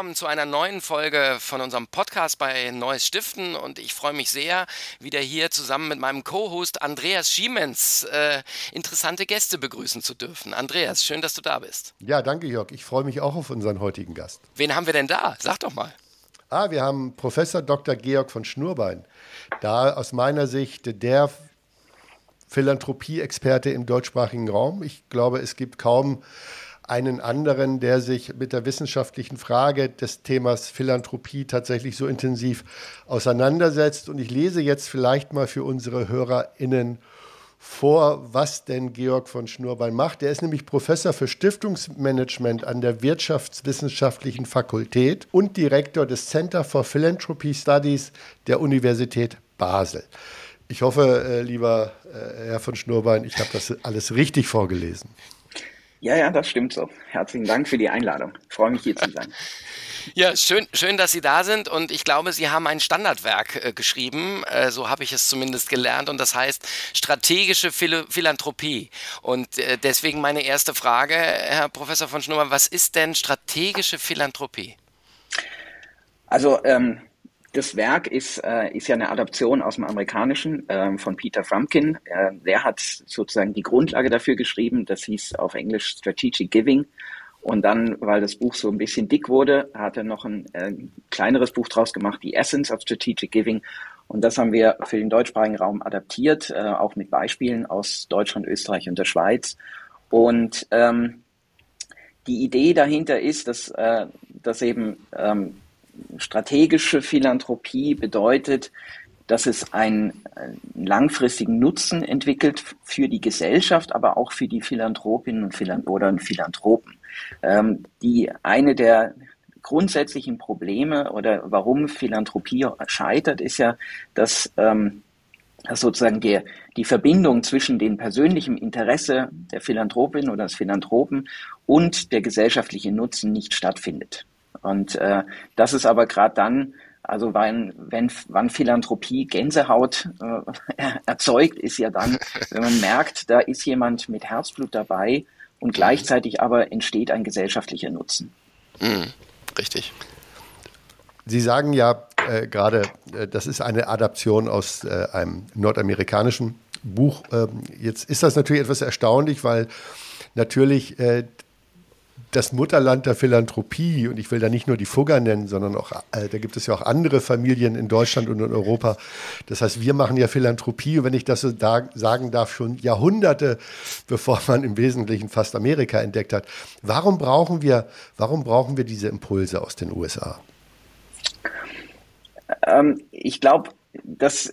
Willkommen zu einer neuen Folge von unserem Podcast bei Neues Stiften und ich freue mich sehr, wieder hier zusammen mit meinem Co-Host Andreas Schiemens äh, interessante Gäste begrüßen zu dürfen. Andreas, schön, dass du da bist. Ja, danke Jörg. Ich freue mich auch auf unseren heutigen Gast. Wen haben wir denn da? Sag doch mal. Ah, wir haben Professor Dr. Georg von Schnurbein. Da aus meiner Sicht der Philanthropie-Experte im deutschsprachigen Raum. Ich glaube, es gibt kaum einen anderen, der sich mit der wissenschaftlichen Frage des Themas Philanthropie tatsächlich so intensiv auseinandersetzt. Und ich lese jetzt vielleicht mal für unsere HörerInnen vor, was denn Georg von Schnurbein macht. Er ist nämlich Professor für Stiftungsmanagement an der Wirtschaftswissenschaftlichen Fakultät und Direktor des Center for Philanthropy Studies der Universität Basel. Ich hoffe, äh, lieber äh, Herr von Schnurbein, ich habe das alles richtig vorgelesen. Ja, ja, das stimmt so. Herzlichen Dank für die Einladung. Ich freue mich hier zu sein. Ja, schön, schön, dass Sie da sind und ich glaube, Sie haben ein Standardwerk äh, geschrieben, äh, so habe ich es zumindest gelernt und das heißt strategische Phil Philanthropie. Und äh, deswegen meine erste Frage, Herr Professor von Schnurmann, was ist denn strategische Philanthropie? Also ähm, das Werk ist, äh, ist ja eine Adaption aus dem Amerikanischen äh, von Peter Frumkin. Äh, der hat sozusagen die Grundlage dafür geschrieben. Das hieß auf Englisch Strategic Giving. Und dann, weil das Buch so ein bisschen dick wurde, hat er noch ein äh, kleineres Buch draus gemacht, The Essence of Strategic Giving. Und das haben wir für den deutschsprachigen Raum adaptiert, äh, auch mit Beispielen aus Deutschland, Österreich und der Schweiz. Und ähm, die Idee dahinter ist, dass, äh, dass eben ähm, strategische Philanthropie bedeutet, dass es einen, langfristigen Nutzen entwickelt für die Gesellschaft, aber auch für die Philanthropinnen und Philan oder Philanthropen. Ähm, die eine der grundsätzlichen Probleme oder warum Philanthropie scheitert, ist ja, dass, ähm, dass sozusagen die, die Verbindung zwischen dem persönlichen Interesse der Philanthropin oder des Philanthropen und der gesellschaftliche Nutzen nicht stattfindet. Und äh, das ist aber gerade dann, also wenn, wenn, wann Philanthropie Gänsehaut äh, erzeugt, ist ja dann, wenn man merkt, da ist jemand mit Herzblut dabei und gleichzeitig aber entsteht ein gesellschaftlicher Nutzen. Mhm, richtig. Sie sagen ja äh, gerade, äh, das ist eine Adaption aus äh, einem nordamerikanischen Buch. Ähm, jetzt ist das natürlich etwas erstaunlich, weil natürlich äh, das Mutterland der Philanthropie, und ich will da nicht nur die Fugger nennen, sondern auch, äh, da gibt es ja auch andere Familien in Deutschland und in Europa. Das heißt, wir machen ja Philanthropie, wenn ich das so da, sagen darf, schon Jahrhunderte, bevor man im Wesentlichen fast Amerika entdeckt hat. Warum brauchen wir, warum brauchen wir diese Impulse aus den USA? Ähm, ich glaube, dass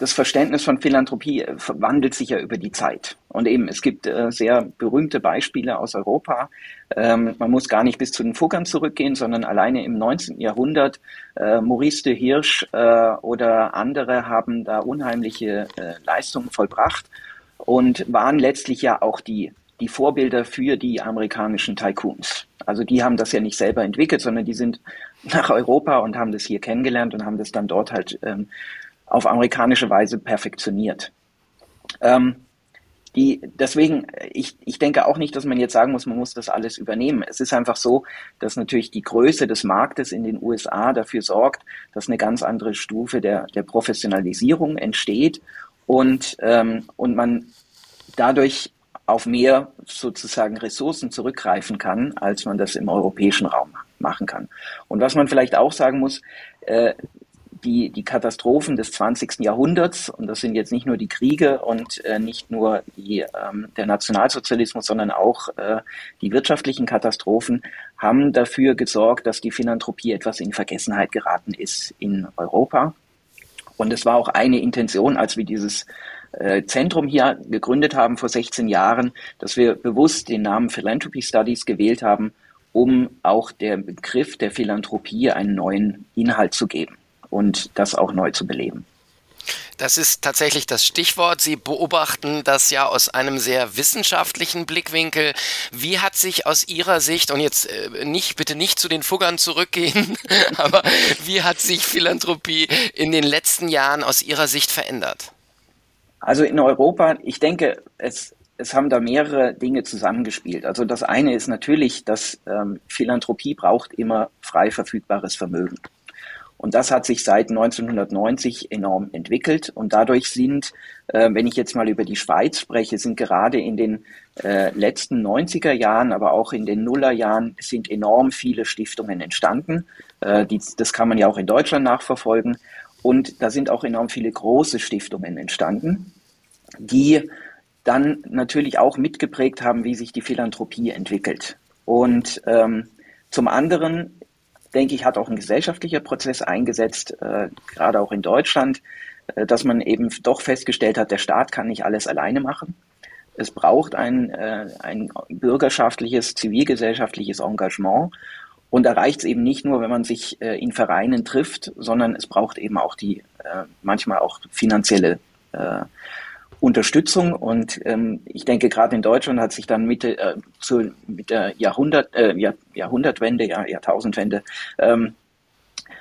das Verständnis von Philanthropie äh, wandelt sich ja über die Zeit. Und eben, es gibt äh, sehr berühmte Beispiele aus Europa. Ähm, man muss gar nicht bis zu den Fuggern zurückgehen, sondern alleine im 19. Jahrhundert, äh, Maurice de Hirsch äh, oder andere haben da unheimliche äh, Leistungen vollbracht und waren letztlich ja auch die, die Vorbilder für die amerikanischen Tycoons. Also die haben das ja nicht selber entwickelt, sondern die sind nach Europa und haben das hier kennengelernt und haben das dann dort halt ähm, auf amerikanische Weise perfektioniert. Ähm, die, deswegen, ich, ich denke auch nicht, dass man jetzt sagen muss, man muss das alles übernehmen. Es ist einfach so, dass natürlich die Größe des Marktes in den USA dafür sorgt, dass eine ganz andere Stufe der, der Professionalisierung entsteht und, ähm, und man dadurch auf mehr sozusagen Ressourcen zurückgreifen kann, als man das im europäischen Raum machen kann. Und was man vielleicht auch sagen muss, äh, die, die Katastrophen des 20. Jahrhunderts, und das sind jetzt nicht nur die Kriege und äh, nicht nur die, ähm, der Nationalsozialismus, sondern auch äh, die wirtschaftlichen Katastrophen, haben dafür gesorgt, dass die Philanthropie etwas in Vergessenheit geraten ist in Europa. Und es war auch eine Intention, als wir dieses äh, Zentrum hier gegründet haben vor 16 Jahren, dass wir bewusst den Namen Philanthropy Studies gewählt haben, um auch der Begriff der Philanthropie einen neuen Inhalt zu geben und das auch neu zu beleben. Das ist tatsächlich das Stichwort. Sie beobachten das ja aus einem sehr wissenschaftlichen Blickwinkel. Wie hat sich aus Ihrer Sicht, und jetzt äh, nicht, bitte nicht zu den Fuggern zurückgehen, aber wie hat sich Philanthropie in den letzten Jahren aus Ihrer Sicht verändert? Also in Europa, ich denke, es, es haben da mehrere Dinge zusammengespielt. Also das eine ist natürlich, dass ähm, Philanthropie braucht immer frei verfügbares Vermögen. Und das hat sich seit 1990 enorm entwickelt. Und dadurch sind, äh, wenn ich jetzt mal über die Schweiz spreche, sind gerade in den äh, letzten 90er Jahren, aber auch in den Nullerjahren sind enorm viele Stiftungen entstanden. Äh, die, das kann man ja auch in Deutschland nachverfolgen. Und da sind auch enorm viele große Stiftungen entstanden, die dann natürlich auch mitgeprägt haben, wie sich die Philanthropie entwickelt. Und ähm, zum anderen denke ich, hat auch ein gesellschaftlicher Prozess eingesetzt, äh, gerade auch in Deutschland, äh, dass man eben doch festgestellt hat, der Staat kann nicht alles alleine machen. Es braucht ein, äh, ein bürgerschaftliches, zivilgesellschaftliches Engagement. Und da reicht es eben nicht nur, wenn man sich in Vereinen trifft, sondern es braucht eben auch die, äh, manchmal auch finanzielle äh, Unterstützung. Und ähm, ich denke, gerade in Deutschland hat sich dann Mitte, äh, zu, mit der Jahrhundert, äh, Jahr, Jahrhundertwende, Jahr, Jahrtausendwende, ähm,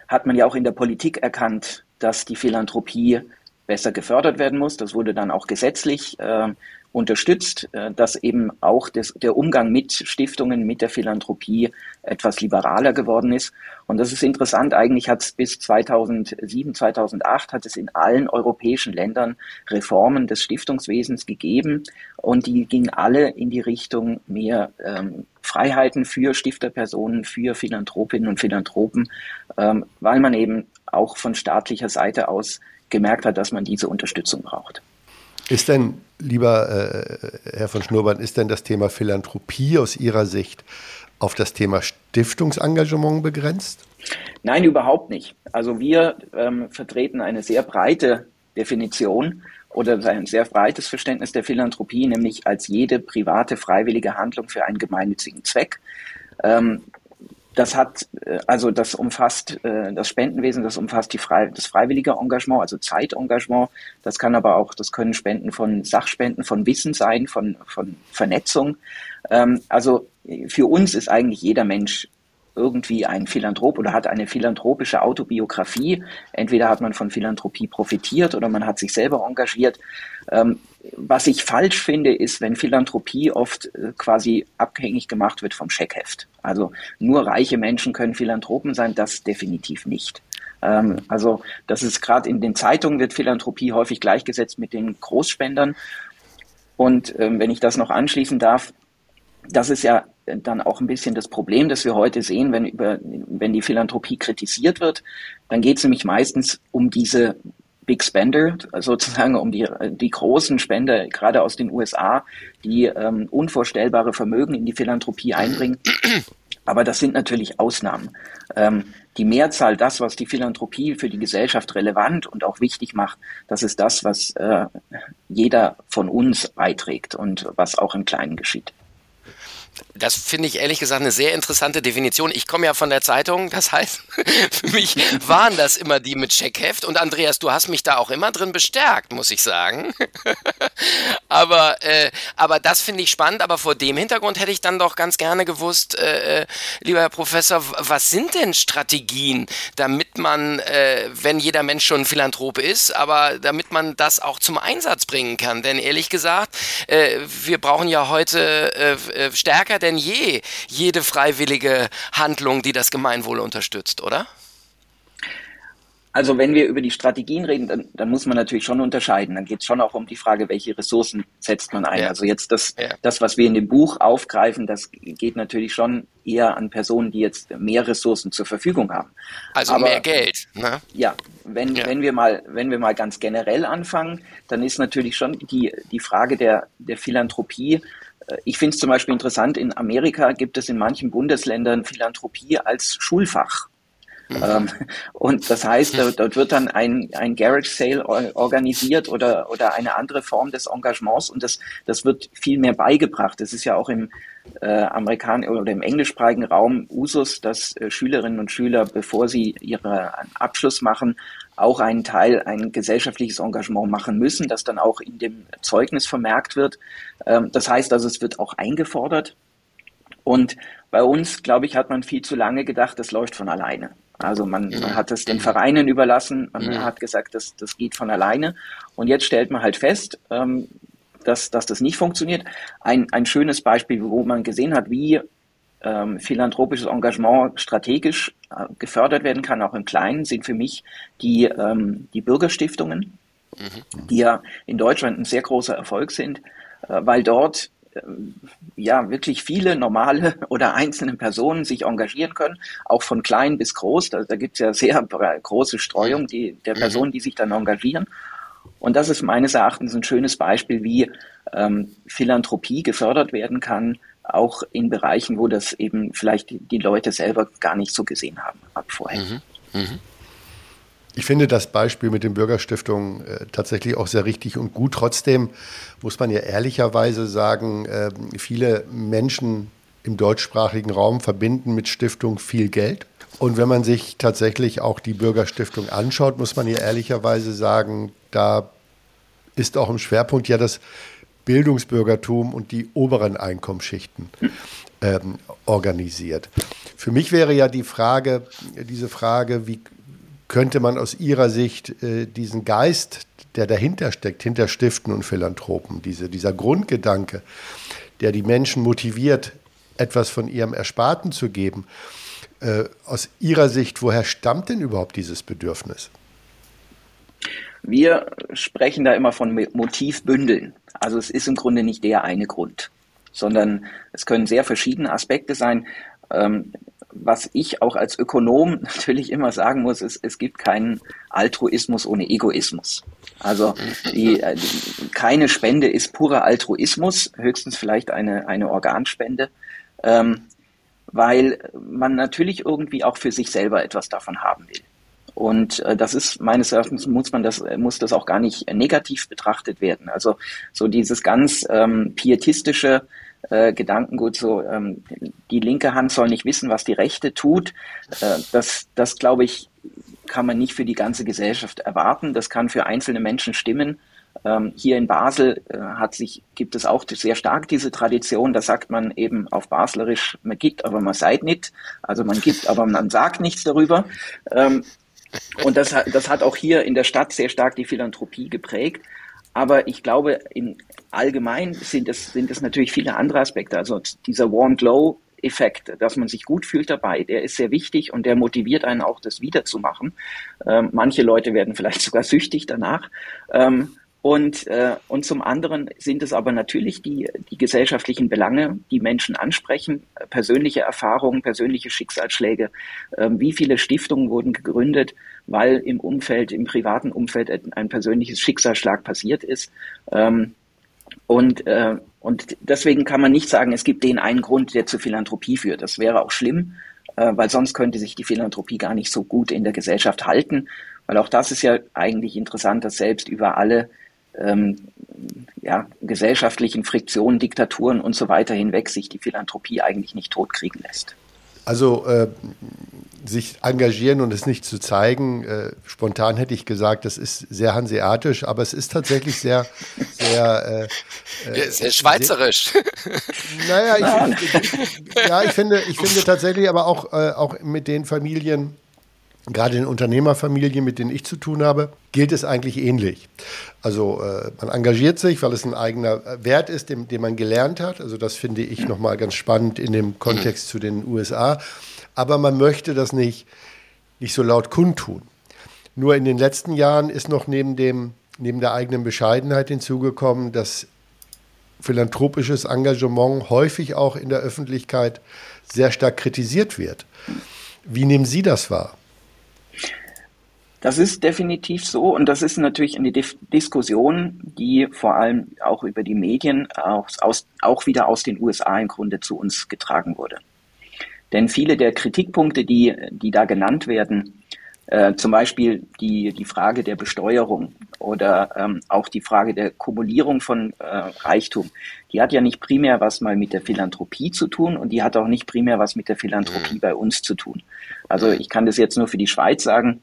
hat man ja auch in der Politik erkannt, dass die Philanthropie besser gefördert werden muss. Das wurde dann auch gesetzlich äh, unterstützt, äh, dass eben auch das, der Umgang mit Stiftungen, mit der Philanthropie etwas liberaler geworden ist. Und das ist interessant. Eigentlich hat es bis 2007, 2008 hat es in allen europäischen Ländern Reformen des Stiftungswesens gegeben und die gingen alle in die Richtung mehr ähm, Freiheiten für Stifterpersonen, für Philanthropinnen und Philanthropen, ähm, weil man eben auch von staatlicher Seite aus gemerkt hat, dass man diese Unterstützung braucht. Ist denn, lieber äh, Herr von Schnurrbart, ist denn das Thema Philanthropie aus Ihrer Sicht auf das Thema Stiftungsengagement begrenzt? Nein, überhaupt nicht. Also wir ähm, vertreten eine sehr breite Definition oder ein sehr breites Verständnis der Philanthropie, nämlich als jede private, freiwillige Handlung für einen gemeinnützigen Zweck. Ähm, das hat, äh, also das umfasst äh, das Spendenwesen, das umfasst die frei, das freiwillige Engagement, also Zeitengagement. Das kann aber auch, das können Spenden von Sachspenden, von Wissen sein, von, von Vernetzung. Ähm, also für uns ist eigentlich jeder Mensch irgendwie ein Philanthrop oder hat eine philanthropische Autobiografie. Entweder hat man von Philanthropie profitiert oder man hat sich selber engagiert. Ähm, was ich falsch finde, ist, wenn Philanthropie oft äh, quasi abhängig gemacht wird vom Scheckheft. Also nur reiche Menschen können Philanthropen sein, das definitiv nicht. Ähm, also das ist gerade in den Zeitungen wird Philanthropie häufig gleichgesetzt mit den Großspendern. Und ähm, wenn ich das noch anschließen darf, das ist ja dann auch ein bisschen das Problem, das wir heute sehen, wenn, über, wenn die Philanthropie kritisiert wird. Dann geht es nämlich meistens um diese Big Spender, sozusagen um die, die großen Spender, gerade aus den USA, die ähm, unvorstellbare Vermögen in die Philanthropie einbringen. Aber das sind natürlich Ausnahmen. Ähm, die Mehrzahl, das, was die Philanthropie für die Gesellschaft relevant und auch wichtig macht, das ist das, was äh, jeder von uns beiträgt und was auch im Kleinen geschieht. Das finde ich ehrlich gesagt eine sehr interessante Definition. Ich komme ja von der Zeitung, das heißt, für mich waren das immer die mit Checkheft. Und Andreas, du hast mich da auch immer drin bestärkt, muss ich sagen. aber, äh, aber das finde ich spannend. Aber vor dem Hintergrund hätte ich dann doch ganz gerne gewusst, äh, äh lieber Herr Professor, was sind denn Strategien, damit man, äh, wenn jeder Mensch schon Philanthrop ist, aber damit man das auch zum Einsatz bringen kann? Denn ehrlich gesagt, äh, wir brauchen ja heute äh, stärker stärker denn je jede freiwillige Handlung, die das Gemeinwohl unterstützt, oder? Also wenn wir über die Strategien reden, dann, dann muss man natürlich schon unterscheiden. Dann geht es schon auch um die Frage, welche Ressourcen setzt man ein. Ja. Also jetzt das, ja. das, was wir in dem Buch aufgreifen, das geht natürlich schon eher an Personen, die jetzt mehr Ressourcen zur Verfügung haben. Also Aber, mehr Geld. Ne? Ja, wenn, ja. wenn wir mal, wenn wir mal ganz generell anfangen, dann ist natürlich schon die, die Frage der, der Philanthropie ich finde es zum Beispiel interessant, in Amerika gibt es in manchen Bundesländern Philanthropie als Schulfach. Mhm. Ähm, und das heißt, dort wird dann ein, ein Garage Sale organisiert oder, oder eine andere Form des Engagements und das, das wird viel mehr beigebracht. Das ist ja auch im äh, Amerikan oder im englischsprachigen Raum Usus, dass äh, Schülerinnen und Schüler, bevor sie ihren Abschluss machen, auch einen Teil, ein gesellschaftliches Engagement machen müssen, das dann auch in dem Zeugnis vermerkt wird. Ähm, das heißt also, es wird auch eingefordert. Und bei uns, glaube ich, hat man viel zu lange gedacht, das läuft von alleine. Also man, man hat es den Vereinen überlassen, man hat gesagt, das, das geht von alleine. Und jetzt stellt man halt fest, ähm, dass, dass das nicht funktioniert. Ein, ein schönes Beispiel, wo man gesehen hat, wie ähm, philanthropisches Engagement strategisch äh, gefördert werden kann, auch im Kleinen, sind für mich die, ähm, die Bürgerstiftungen, mhm. die ja in Deutschland ein sehr großer Erfolg sind, äh, weil dort äh, ja wirklich viele normale oder einzelne Personen sich engagieren können, auch von klein bis groß. Da, da gibt es ja sehr große Streuung die, der mhm. Personen, die sich dann engagieren. Und das ist meines Erachtens ein schönes Beispiel, wie ähm, Philanthropie gefördert werden kann, auch in Bereichen, wo das eben vielleicht die, die Leute selber gar nicht so gesehen haben ab vorher. Mhm. Mhm. Ich finde das Beispiel mit den Bürgerstiftungen äh, tatsächlich auch sehr richtig und gut. Trotzdem muss man ja ehrlicherweise sagen, äh, viele Menschen im deutschsprachigen Raum verbinden mit Stiftung viel Geld. Und wenn man sich tatsächlich auch die Bürgerstiftung anschaut, muss man ja ehrlicherweise sagen, da ist auch im Schwerpunkt ja das Bildungsbürgertum und die oberen Einkommensschichten ähm, organisiert. Für mich wäre ja die Frage, diese Frage, wie könnte man aus Ihrer Sicht äh, diesen Geist, der dahinter steckt, hinter Stiften und Philanthropen, diese, dieser Grundgedanke, der die Menschen motiviert, etwas von ihrem Ersparten zu geben, äh, aus Ihrer Sicht, woher stammt denn überhaupt dieses Bedürfnis? Wir sprechen da immer von Motivbündeln. Also es ist im Grunde nicht der eine Grund, sondern es können sehr verschiedene Aspekte sein. Ähm, was ich auch als Ökonom natürlich immer sagen muss, ist, es gibt keinen Altruismus ohne Egoismus. Also die, äh, die, keine Spende ist purer Altruismus, höchstens vielleicht eine, eine Organspende. Ähm, weil man natürlich irgendwie auch für sich selber etwas davon haben will. Und äh, das ist meines Erachtens muss man das muss das auch gar nicht negativ betrachtet werden. Also so dieses ganz ähm, pietistische äh, Gedankengut, so ähm, die linke Hand soll nicht wissen, was die rechte tut. Äh, das das glaube ich kann man nicht für die ganze Gesellschaft erwarten. Das kann für einzelne Menschen stimmen. Ähm, hier in Basel äh, hat sich, gibt es auch sehr stark diese Tradition, da sagt man eben auf Baslerisch, man gibt, aber man seid nicht. Also man gibt, aber man sagt nichts darüber. Ähm, und das, das hat auch hier in der Stadt sehr stark die Philanthropie geprägt. Aber ich glaube, im Allgemeinen sind es, sind es natürlich viele andere Aspekte. Also dieser Warm Glow Effekt, dass man sich gut fühlt dabei, der ist sehr wichtig und der motiviert einen auch, das wiederzumachen. Ähm, manche Leute werden vielleicht sogar süchtig danach. Ähm, und, äh, und zum anderen sind es aber natürlich die, die gesellschaftlichen Belange, die Menschen ansprechen, persönliche Erfahrungen, persönliche Schicksalsschläge. Äh, wie viele Stiftungen wurden gegründet, weil im Umfeld, im privaten Umfeld ein persönliches Schicksalsschlag passiert ist. Ähm, und, äh, und deswegen kann man nicht sagen, es gibt den einen Grund, der zur Philanthropie führt. Das wäre auch schlimm, äh, weil sonst könnte sich die Philanthropie gar nicht so gut in der Gesellschaft halten. Weil auch das ist ja eigentlich interessant, dass selbst über alle ähm, ja, gesellschaftlichen Friktionen, Diktaturen und so weiter hinweg sich die Philanthropie eigentlich nicht totkriegen lässt. Also äh, sich engagieren und es nicht zu zeigen, äh, spontan hätte ich gesagt, das ist sehr hanseatisch, aber es ist tatsächlich sehr, sehr, äh, äh sehr schweizerisch. Sehr, naja, ich, ja, ich finde, ich finde tatsächlich aber auch, äh, auch mit den Familien, gerade in Unternehmerfamilien, mit denen ich zu tun habe, gilt es eigentlich ähnlich. Also äh, man engagiert sich, weil es ein eigener äh, Wert ist, den, den man gelernt hat. Also das finde ich nochmal ganz spannend in dem Kontext zu den USA. Aber man möchte das nicht, nicht so laut kundtun. Nur in den letzten Jahren ist noch neben, dem, neben der eigenen Bescheidenheit hinzugekommen, dass philanthropisches Engagement häufig auch in der Öffentlichkeit sehr stark kritisiert wird. Wie nehmen Sie das wahr? Das ist definitiv so und das ist natürlich eine Dis Diskussion, die vor allem auch über die Medien aus, aus, auch wieder aus den USA im Grunde zu uns getragen wurde. Denn viele der Kritikpunkte, die, die da genannt werden, äh, zum Beispiel die, die Frage der Besteuerung oder ähm, auch die Frage der Kumulierung von äh, Reichtum, die hat ja nicht primär was mal mit der Philanthropie zu tun und die hat auch nicht primär was mit der Philanthropie mhm. bei uns zu tun. Also ich kann das jetzt nur für die Schweiz sagen.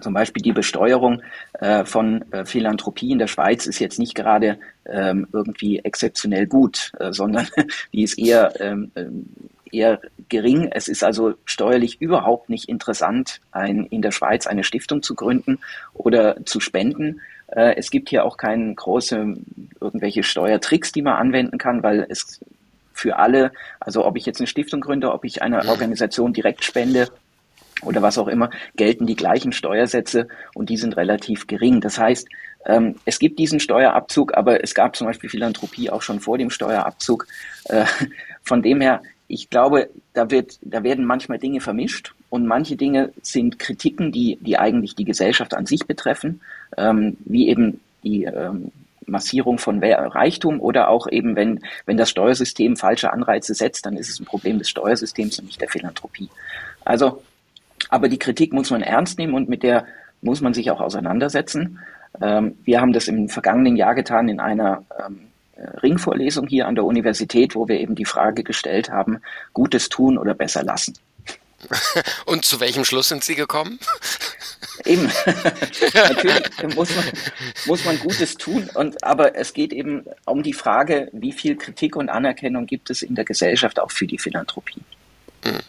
Zum Beispiel die Besteuerung äh, von äh, Philanthropie in der Schweiz ist jetzt nicht gerade ähm, irgendwie exzeptionell gut, äh, sondern die ist eher, ähm, ähm, eher gering. Es ist also steuerlich überhaupt nicht interessant, ein, in der Schweiz eine Stiftung zu gründen oder zu spenden, Äh, es gibt hier auch keine große irgendwelche Steuertricks, die man anwenden kann, weil es für alle, also ob ich jetzt eine Stiftung gründe, ob ich einer Organisation direkt spende oder was auch immer, gelten die gleichen Steuersätze und die sind relativ gering. Das heißt, ähm, es gibt diesen Steuerabzug, aber es gab zum Beispiel Philanthropie auch schon vor dem Steuerabzug. Äh, von dem her, ich glaube, da wird, da werden manchmal Dinge vermischt und manche Dinge sind Kritiken, die, die eigentlich die Gesellschaft an sich betreffen, ähm, wie eben die ähm, Massierung von Reichtum oder auch eben, wenn, wenn das Steuersystem falsche Anreize setzt, dann ist es ein Problem des Steuersystems und nicht der Philanthropie. Also, aber die Kritik muss man ernst nehmen und mit der muss man sich auch auseinandersetzen. Ähm, wir haben das im vergangenen Jahr getan in einer ähm, Ringvorlesung hier an der Universität, wo wir eben die Frage gestellt haben, Gutes tun oder besser lassen. Und zu welchem Schluss sind Sie gekommen? Eben, natürlich muss man, muss man Gutes tun, und, aber es geht eben um die Frage, wie viel Kritik und Anerkennung gibt es in der Gesellschaft auch für die Philanthropie. Mhm.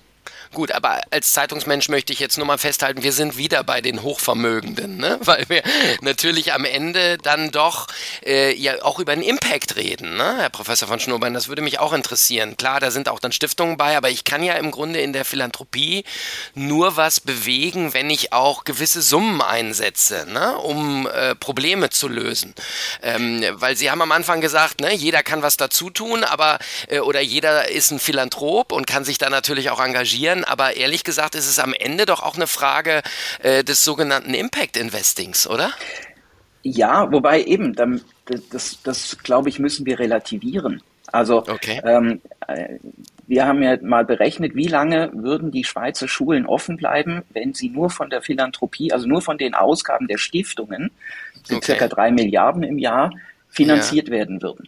Gut, aber als Zeitungsmensch möchte ich jetzt nur mal festhalten, wir sind wieder bei den Hochvermögenden, ne? weil wir natürlich am Ende dann doch äh, ja auch über den Impact reden, ne? Herr Professor von Schnurbein, das würde mich auch interessieren. Klar, da sind auch dann Stiftungen bei, aber ich kann ja im Grunde in der Philanthropie nur was bewegen, wenn ich auch gewisse Summen einsetze, ne? um äh, Probleme zu lösen. Ähm, weil Sie haben am Anfang gesagt, ne, jeder kann was dazu tun, aber äh, oder jeder ist ein Philanthrop und kann sich da natürlich auch engagieren, aber ehrlich gesagt ist es am Ende doch auch eine Frage äh, des sogenannten Impact Investings, oder? Ja, wobei eben, das, das, das glaube ich, müssen wir relativieren. Also okay. ähm, äh, wir haben ja mal berechnet, wie lange würden die Schweizer Schulen offen bleiben, wenn sie nur von der Philanthropie, also nur von den Ausgaben der Stiftungen, okay. circa drei Milliarden im Jahr, finanziert ja. werden würden.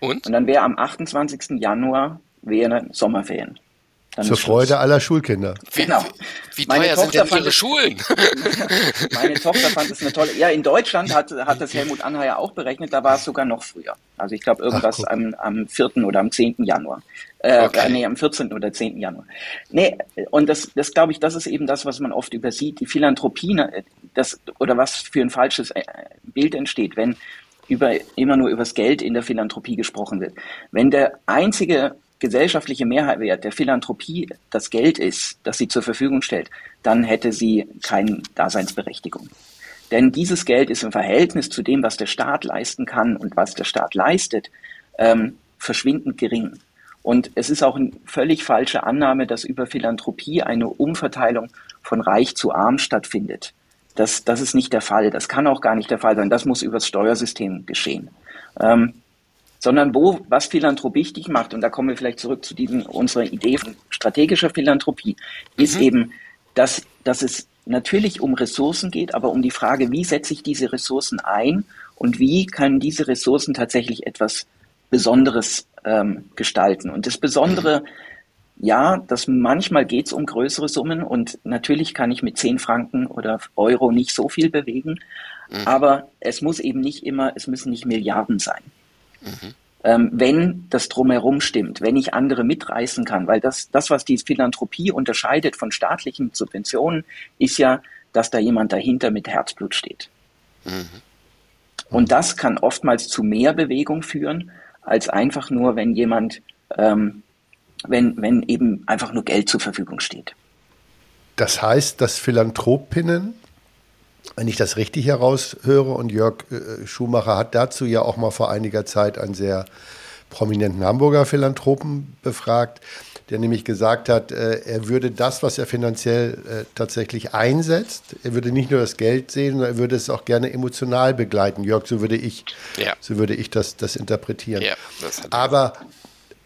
Und? Und dann wäre am 28. Januar wäre Sommerferien. Dann Zur Freude aller Schulkinder. Genau. Wie, wie teuer sind denn ihre Schulen? meine Tochter fand es eine tolle. Ja, in Deutschland hat, hat das Helmut Anheier auch berechnet, da war es sogar noch früher. Also ich glaube irgendwas Ach, am, am 4. oder am 10. Januar. Äh, okay. Nee, am 14. oder 10. Januar. Nee, und das, das glaube ich, das ist eben das, was man oft übersieht. Die Philanthropie, ne, das, oder was für ein falsches äh, Bild entsteht, wenn über, immer nur übers Geld in der Philanthropie gesprochen wird. Wenn der einzige gesellschaftliche Mehrwert der Philanthropie das Geld ist, das sie zur Verfügung stellt, dann hätte sie keine Daseinsberechtigung. Denn dieses Geld ist im Verhältnis zu dem, was der Staat leisten kann und was der Staat leistet, ähm, verschwindend gering. Und es ist auch eine völlig falsche Annahme, dass über Philanthropie eine Umverteilung von reich zu arm stattfindet. Das, das ist nicht der Fall. Das kann auch gar nicht der Fall sein. Das muss übers Steuersystem geschehen. Ähm, sondern wo, was Philanthropie wichtig macht, und da kommen wir vielleicht zurück zu diesem, unserer Idee von strategischer Philanthropie, mhm. ist eben, dass, dass es natürlich um Ressourcen geht, aber um die Frage, wie setze ich diese Ressourcen ein und wie können diese Ressourcen tatsächlich etwas Besonderes ähm, gestalten. Und das Besondere, ja, dass manchmal geht es um größere Summen und natürlich kann ich mit 10 Franken oder Euro nicht so viel bewegen, mhm. aber es muss eben nicht immer, es müssen nicht Milliarden sein. Mhm. Ähm, wenn das drumherum stimmt, wenn ich andere mitreißen kann, weil das, das, was die Philanthropie unterscheidet von staatlichen Subventionen, ist ja, dass da jemand dahinter mit Herzblut steht. Mhm. Und das kann oftmals zu mehr Bewegung führen, als einfach nur, wenn jemand, ähm, wenn, wenn eben einfach nur Geld zur Verfügung steht. Das heißt, dass Philanthropinnen wenn ich das richtig heraushöre, und Jörg äh, Schumacher hat dazu ja auch mal vor einiger Zeit einen sehr prominenten Hamburger Philanthropen befragt, der nämlich gesagt hat, äh, er würde das, was er finanziell äh, tatsächlich einsetzt, er würde nicht nur das Geld sehen, sondern er würde es auch gerne emotional begleiten. Jörg, so würde ich, ja. so würde ich das, das interpretieren. Ja, das Aber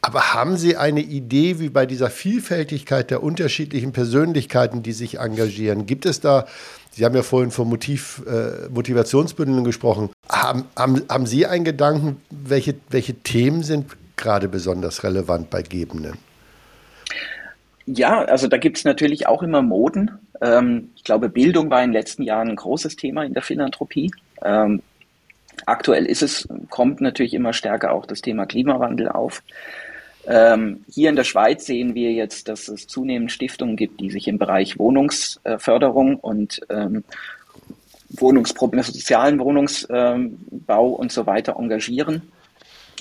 aber haben Sie eine Idee, wie bei dieser Vielfältigkeit der unterschiedlichen Persönlichkeiten, die sich engagieren, gibt es da Sie haben ja vorhin von Motiv, äh, Motivationsbündeln gesprochen. Haben, haben, haben Sie einen Gedanken, welche, welche Themen sind gerade besonders relevant bei Gebenden? Ja, also da gibt es natürlich auch immer Moden. Ähm, ich glaube, Bildung war in den letzten Jahren ein großes Thema in der Philanthropie. Ähm, aktuell ist es, kommt natürlich immer stärker auch das Thema Klimawandel auf. Ähm, hier in der Schweiz sehen wir jetzt, dass es zunehmend Stiftungen gibt, die sich im Bereich Wohnungsförderung und ähm, Wohnungsprobleme, sozialen Wohnungsbau und so weiter engagieren.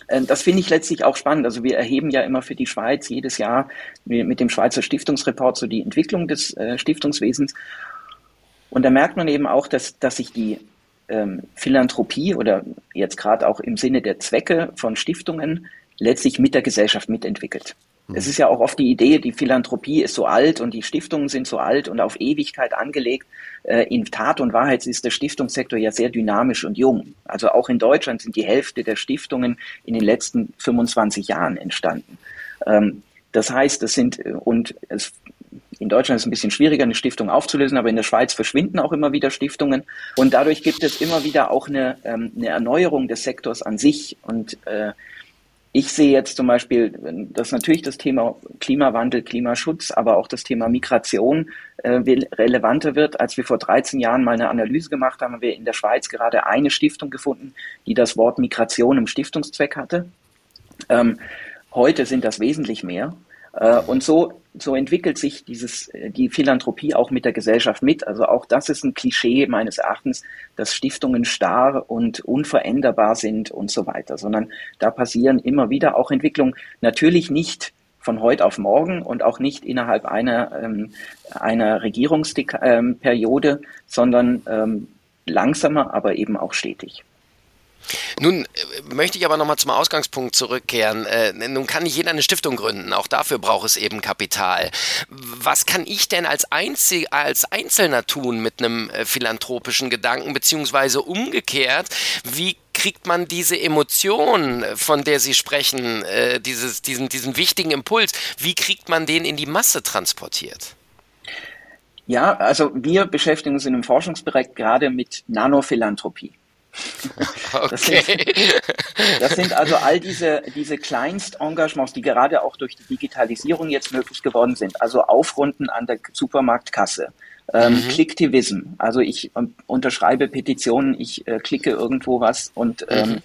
Ähm, das finde ich letztlich auch spannend. Also wir erheben ja immer für die Schweiz jedes Jahr mit dem Schweizer Stiftungsreport so die Entwicklung des äh, Stiftungswesens. Und da merkt man eben auch, dass, dass sich die ähm, Philanthropie oder jetzt gerade auch im Sinne der Zwecke von Stiftungen letztlich mit der Gesellschaft mitentwickelt. Es ist ja auch oft die Idee, die Philanthropie ist so alt und die Stiftungen sind so alt und auf Ewigkeit angelegt. Äh, in Tat und Wahrheit ist der Stiftungssektor ja sehr dynamisch und jung. Also auch in Deutschland sind die Hälfte der Stiftungen in den letzten 25 Jahren entstanden. Ähm, das heißt, das sind, und es, in Deutschland ist es ein bisschen schwieriger, eine Stiftung aufzulösen, aber in der Schweiz verschwinden auch immer wieder Stiftungen. Und dadurch gibt es immer wieder auch eine, ähm, eine Erneuerung des Sektors an sich. Und äh, ich sehe jetzt zum Beispiel, dass natürlich das Thema Klimawandel, Klimaschutz, aber auch das Thema Migration äh, relevanter wird. Als wir vor 13 Jahren mal eine Analyse gemacht haben, haben wir in der Schweiz gerade eine Stiftung gefunden, die das Wort Migration im Stiftungszweck hatte. Ähm, heute sind das wesentlich mehr. Äh, und so, so entwickelt sich dieses, äh, die Philanthropie auch mit der Gesellschaft mit. Also auch das ist ein Klischee meines Erachtens, dass Stiftungen starr und unveränderbar sind und so weiter, sondern da passieren immer wieder auch Entwicklungen. Natürlich nicht von heute auf morgen und auch nicht innerhalb einer, ähm, einer Regierungsperiode, ähm, sondern ähm, langsamer, aber eben auch stetig. Nun äh, möchte ich aber nochmal zum Ausgangspunkt zurückkehren. Äh, nun kann nicht jeder eine Stiftung gründen. Auch dafür braucht es eben Kapital. Was kann ich denn als, Einzel als Einzelner tun mit einem äh, philanthropischen Gedanken, beziehungsweise umgekehrt, wie kriegt man diese Emotion, von der Sie sprechen, äh, dieses, diesen, diesen wichtigen Impuls, wie kriegt man den in die Masse transportiert? Ja, also wir beschäftigen uns in dem Forschungsbereich gerade mit Nanophilanthropie. Das, sind, das, sind, also all diese, diese Kleinstengagements, die gerade auch durch die Digitalisierung jetzt möglich geworden sind. Also Aufrunden an der Supermarktkasse, ähm, mhm. Clicktivism. Also ich ähm, unterschreibe Petitionen, ich äh, klicke irgendwo was und ähm,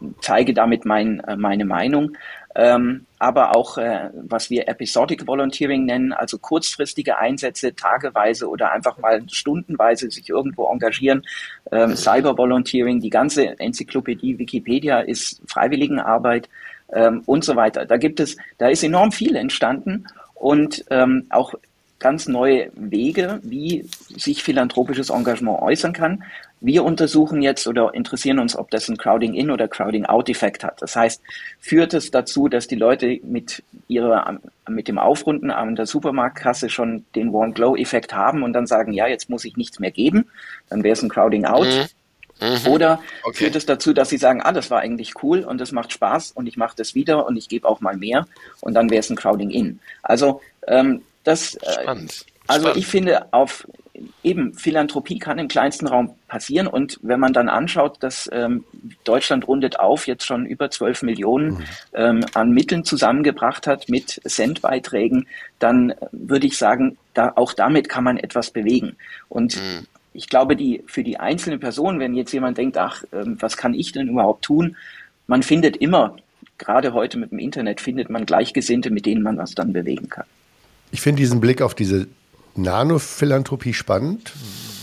mhm. zeige damit mein, äh, meine Meinung ähm, aber auch, äh, was wir Episodic Volunteering nennen, also kurzfristige Einsätze, tageweise oder einfach mal stundenweise sich irgendwo engagieren. Ähm, Cyber Volunteering, die ganze Enzyklopädie Wikipedia ist Freiwilligenarbeit ähm, und so weiter. Da gibt es, da ist enorm viel entstanden und ähm, auch ganz neue Wege, wie sich philanthropisches Engagement äußern kann. Wir untersuchen jetzt oder interessieren uns, ob das ein Crowding-in oder Crowding-out-Effekt hat. Das heißt, führt es dazu, dass die Leute mit ihrer, mit dem Aufrunden an der Supermarktkasse schon den One-Glow-Effekt haben und dann sagen, ja, jetzt muss ich nichts mehr geben. Dann wäre es ein Crowding-out. Mhm. Mhm. Oder okay. führt es dazu, dass sie sagen, ah, das war eigentlich cool und das macht Spaß und ich mache das wieder und ich gebe auch mal mehr und dann wäre es ein Crowding in. Also ähm, das, äh, Spannend. also Spannend. ich finde auf eben Philanthropie kann im kleinsten Raum passieren. Und wenn man dann anschaut, dass ähm, Deutschland rundet auf jetzt schon über 12 Millionen mhm. ähm, an Mitteln zusammengebracht hat mit Centbeiträgen, dann würde ich sagen, da, auch damit kann man etwas bewegen. Und mhm. ich glaube, die, für die einzelne Person, wenn jetzt jemand denkt, ach, ähm, was kann ich denn überhaupt tun? Man findet immer, gerade heute mit dem Internet, findet man Gleichgesinnte, mit denen man was dann bewegen kann. Ich finde diesen Blick auf diese Nanophilanthropie spannend,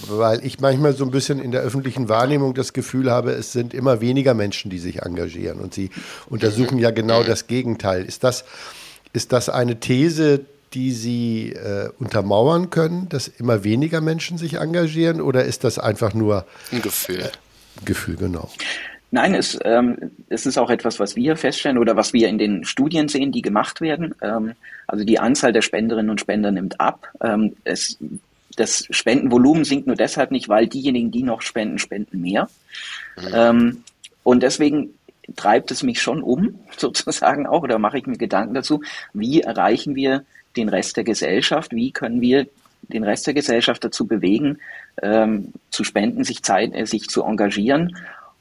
weil ich manchmal so ein bisschen in der öffentlichen Wahrnehmung das Gefühl habe, es sind immer weniger Menschen, die sich engagieren und sie untersuchen ja genau das Gegenteil. Ist das, ist das eine These, die Sie äh, untermauern können, dass immer weniger Menschen sich engagieren oder ist das einfach nur ein Gefühl? Äh, Gefühl, genau. Nein, es, ähm, es ist auch etwas, was wir feststellen oder was wir in den Studien sehen, die gemacht werden. Ähm, also die Anzahl der Spenderinnen und Spender nimmt ab. Ähm, es, das Spendenvolumen sinkt nur deshalb nicht, weil diejenigen, die noch spenden, spenden mehr. Mhm. Ähm, und deswegen treibt es mich schon um, sozusagen auch, oder mache ich mir Gedanken dazu, wie erreichen wir den Rest der Gesellschaft, wie können wir den Rest der Gesellschaft dazu bewegen, ähm, zu spenden, sich Zeit, äh, sich zu engagieren.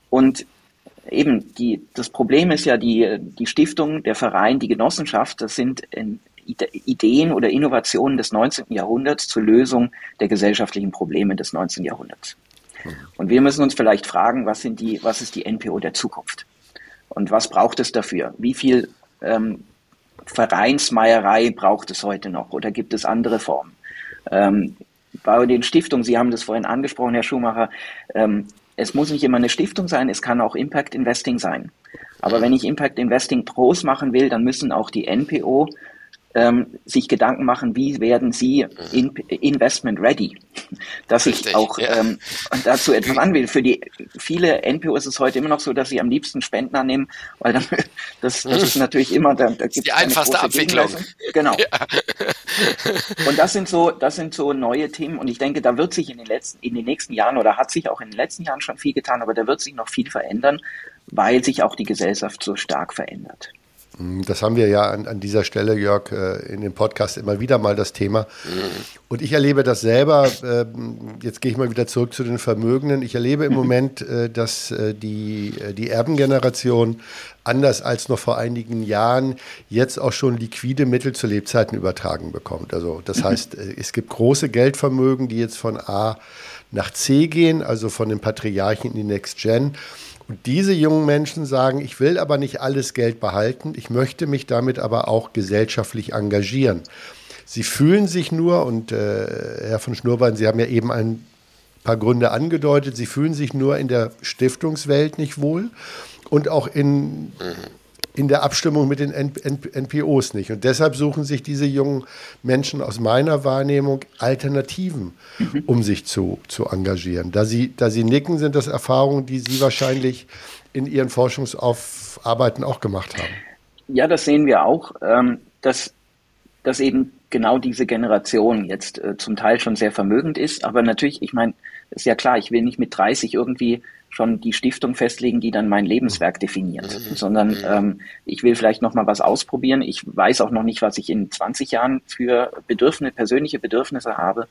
Und eben, die, das Problem ist ja, die, die Stiftung, der Verein, die Genossenschaft, das sind Ideen oder Innovationen des 19. Jahrhunderts zur Lösung der gesellschaftlichen Probleme des 19. Jahrhunderts. Und wir müssen uns vielleicht fragen, was, sind die, was ist die NPO der Zukunft? Und was braucht es dafür? Wie viel ähm, Vereinsmeierei braucht es heute noch oder gibt es andere Formen? Ähm, bei den Stiftungen, Sie haben das vorhin angesprochen, Herr Schumacher, ähm, es muss nicht immer eine Stiftung sein, es kann auch Impact Investing sein. Aber wenn ich Impact Investing Pros machen will, dann müssen auch die NPO ähm, sich Gedanken machen, wie werden sie in, investment ready, dass Richtig, ich auch ja. ähm, dazu etwas an will. Für die viele NPO ist es heute immer noch so, dass sie am liebsten Spenden annehmen, weil dann das, das ist natürlich immer da, da gibt die einfachste Abwicklung. Genau. Ja. Und das sind so das sind so neue Themen und ich denke, da wird sich in den letzten in den nächsten Jahren oder hat sich auch in den letzten Jahren schon viel getan, aber da wird sich noch viel verändern, weil sich auch die Gesellschaft so stark verändert. Das haben wir ja an, an, dieser Stelle, Jörg, äh, in dem Podcast immer wieder mal das Thema. Und ich erlebe das selber, ähm, jetzt gehe ich mal wieder zurück zu den Vermögenden. Ich erlebe im Moment, äh, dass äh, die, die Erbengeneration anders als noch vor einigen Jahren jetzt auch schon liquide Mittel zu Lebzeiten übertragen bekommt. Also das mhm. heißt, es gibt große Geldvermögen, die jetzt von A nach C gehen, also von den Patriarchen in die Next Gen. Und diese jungen Menschen sagen, ich will aber nicht alles Geld behalten, ich möchte mich damit aber auch gesellschaftlich engagieren. Sie fühlen sich nur, und äh, Herr von Schnurbein, Sie haben ja eben ein paar Gründe angedeutet, Sie fühlen sich nur in der Stiftungswelt nicht wohl und auch in in der Abstimmung mit den NPOs nicht. Und deshalb suchen sich diese jungen Menschen aus meiner Wahrnehmung Alternativen, mhm. um sich zu, zu engagieren. Da sie, da sie nicken, sind das Erfahrungen, die Sie wahrscheinlich in Ihren Forschungsarbeiten auch gemacht haben. Ja, das sehen wir auch, ähm, dass, dass eben genau diese Generation jetzt äh, zum Teil schon sehr vermögend ist. Aber natürlich, ich meine, ist ja klar, ich will nicht mit 30 irgendwie schon die Stiftung festlegen, die dann mein Lebenswerk definiert, mhm. sondern mhm. ähm, ich will vielleicht noch mal was ausprobieren. Ich weiß auch noch nicht, was ich in 20 Jahren für Bedürfnisse, persönliche Bedürfnisse habe.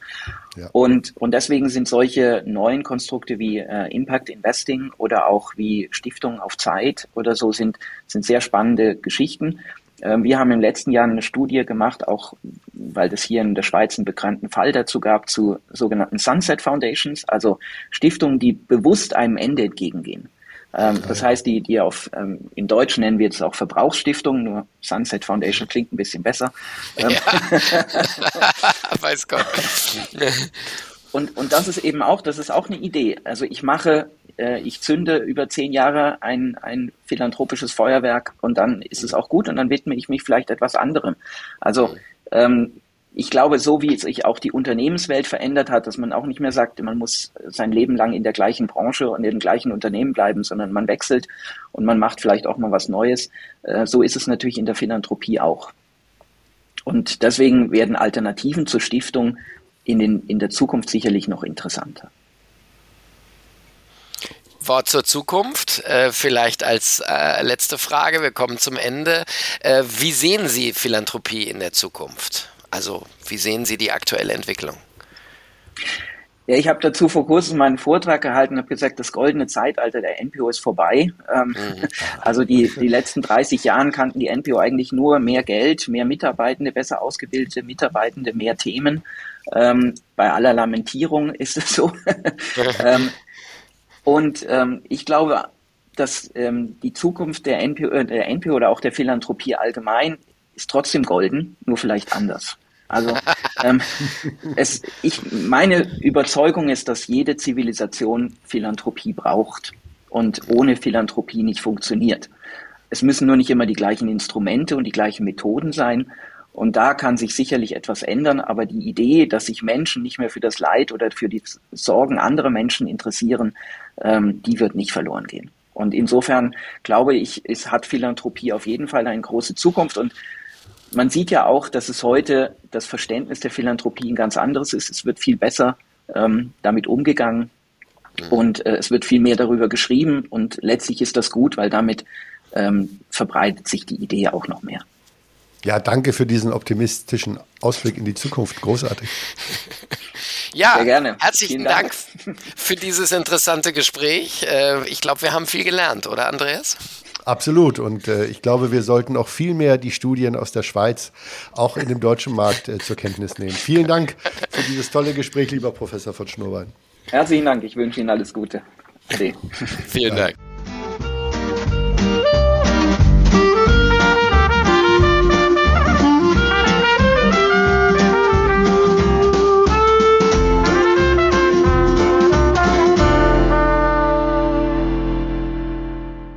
Ja. Und, und deswegen sind solche neuen Konstrukte wie äh, Impact Investing oder auch wie Stiftung auf Zeit oder so sind, sind sehr spannende Geschichten. Ähm, wir haben im letzten Jahr eine Studie gemacht, auch weil es hier in der Schweiz einen bekannten Fall dazu gab, zu sogenannten Sunset Foundations, also Stiftungen, die bewusst einem Ende entgegengehen. Ähm, das heißt, die, die auf, ähm, in Deutsch nennen wir es auch Verbrauchsstiftungen, nur Sunset Foundation klingt ein bisschen besser. Ja. Weiß Gott. und, und das ist eben auch, das ist auch eine Idee. Also ich mache äh, ich zünde über zehn Jahre ein, ein philanthropisches Feuerwerk und dann ist es auch gut und dann widme ich mich vielleicht etwas anderem. Also ähm, ich glaube, so wie sich auch die Unternehmenswelt verändert hat, dass man auch nicht mehr sagt, man muss sein Leben lang in der gleichen Branche und in dem gleichen Unternehmen bleiben, sondern man wechselt und man macht vielleicht auch mal was Neues. Äh, so ist es natürlich in der Philanthropie auch. Und deswegen werden Alternativen zur Stiftung in, den, in der Zukunft sicherlich noch interessanter. Wort zur Zukunft, äh, vielleicht als äh, letzte Frage, wir kommen zum Ende. Äh, wie sehen Sie Philanthropie in der Zukunft? Also wie sehen Sie die aktuelle Entwicklung? Ja, ich habe dazu vor kurzem meinen Vortrag gehalten und habe gesagt, das goldene Zeitalter der NPO ist vorbei. Ähm, mhm. Also die, die letzten 30 Jahre kannten die NPO eigentlich nur mehr Geld, mehr Mitarbeitende, besser ausgebildete Mitarbeitende, mehr Themen. Ähm, bei aller Lamentierung ist es so. ähm, und ähm, ich glaube, dass ähm, die Zukunft der NPO, äh, der NPO oder auch der Philanthropie allgemein ist trotzdem golden, nur vielleicht anders. Also ähm, es, ich, meine Überzeugung ist, dass jede Zivilisation Philanthropie braucht und ohne Philanthropie nicht funktioniert. Es müssen nur nicht immer die gleichen Instrumente und die gleichen Methoden sein. Und da kann sich sicherlich etwas ändern, aber die Idee, dass sich Menschen nicht mehr für das Leid oder für die Sorgen anderer Menschen interessieren, ähm, die wird nicht verloren gehen. Und insofern glaube ich, es hat Philanthropie auf jeden Fall eine große Zukunft. Und man sieht ja auch, dass es heute das Verständnis der Philanthropie ein ganz anderes ist. Es wird viel besser ähm, damit umgegangen mhm. und äh, es wird viel mehr darüber geschrieben. Und letztlich ist das gut, weil damit ähm, verbreitet sich die Idee auch noch mehr. Ja, danke für diesen optimistischen Ausblick in die Zukunft. Großartig. Ja, Sehr gerne. herzlichen Dank. Dank. für dieses interessante Gespräch. Äh, ich glaube, wir haben viel gelernt, oder Andreas? Absolut. Und äh, ich glaube, wir sollten auch viel mehr die Studien aus der Schweiz auch in dem deutschen Markt äh, zur Kenntnis nehmen. Vielen Dank für dieses tolle Gespräch, lieber Professor von Schnurbein. Herzlichen Dank. Ich wünsche Ihnen alles Gute. Ade. Vielen Dank.